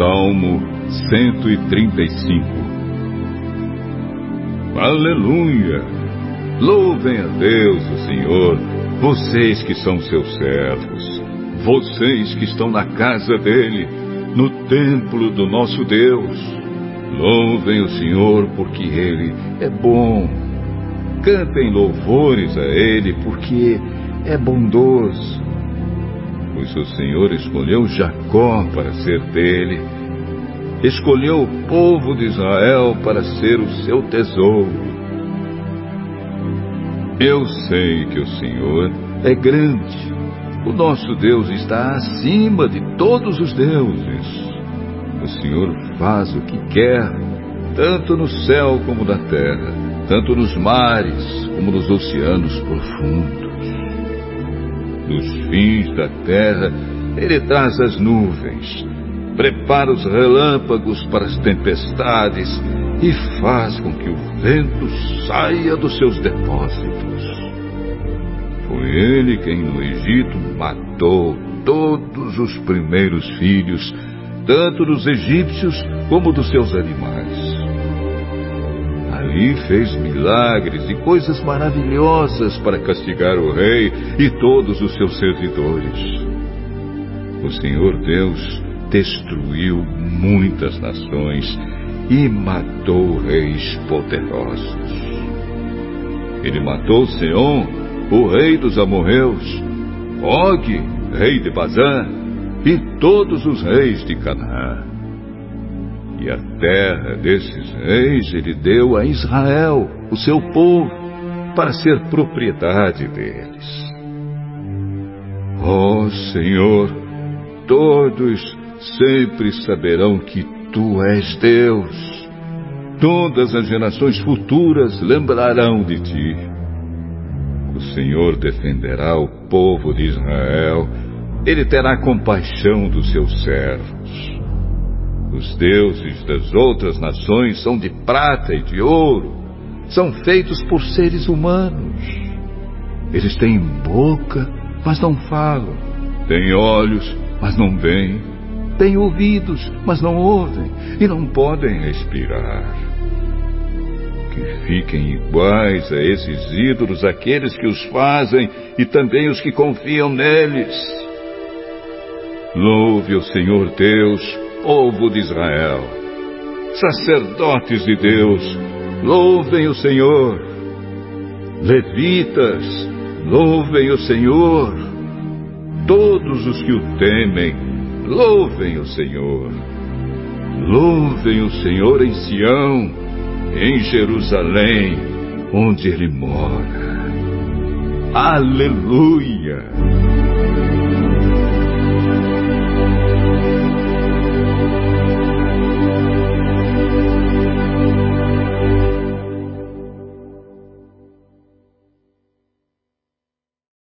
Salmo 135 Aleluia! Louvem a Deus, o Senhor, vocês que são seus servos, vocês que estão na casa dele, no templo do nosso Deus. Louvem o Senhor porque ele é bom. Cantem louvores a ele porque é bondoso. Pois o Senhor escolheu Jacó para ser dele, escolheu o povo de Israel para ser o seu tesouro. Eu sei que o Senhor é grande. O nosso Deus está acima de todos os deuses. O Senhor faz o que quer, tanto no céu como na terra, tanto nos mares como nos oceanos profundos dos fins da terra, ele traz as nuvens, prepara os relâmpagos para as tempestades e faz com que o vento saia dos seus depósitos. Foi ele quem no Egito matou todos os primeiros filhos, tanto dos egípcios como dos seus animais. Ali fez milagres e coisas maravilhosas para castigar o rei e todos os seus servidores. O Senhor Deus destruiu muitas nações e matou reis poderosos. Ele matou Seom, o rei dos amorreus, Og, rei de Bazã, e todos os reis de Canaã. E a terra desses reis ele deu a Israel, o seu povo, para ser propriedade deles. Ó oh, Senhor, todos sempre saberão que tu és Deus. Todas as gerações futuras lembrarão de ti. O Senhor defenderá o povo de Israel. Ele terá compaixão dos seus servos. Os deuses das outras nações são de prata e de ouro, são feitos por seres humanos. Eles têm boca, mas não falam, têm olhos, mas não veem, têm ouvidos, mas não ouvem e não podem respirar. Que fiquem iguais a esses ídolos aqueles que os fazem e também os que confiam neles. Louve o Senhor Deus povo de Israel. Sacerdotes de Deus, louvem o Senhor. Levitas, louvem o Senhor. Todos os que o temem, louvem o Senhor. Louvem o Senhor em Sião, em Jerusalém, onde ele mora. Aleluia!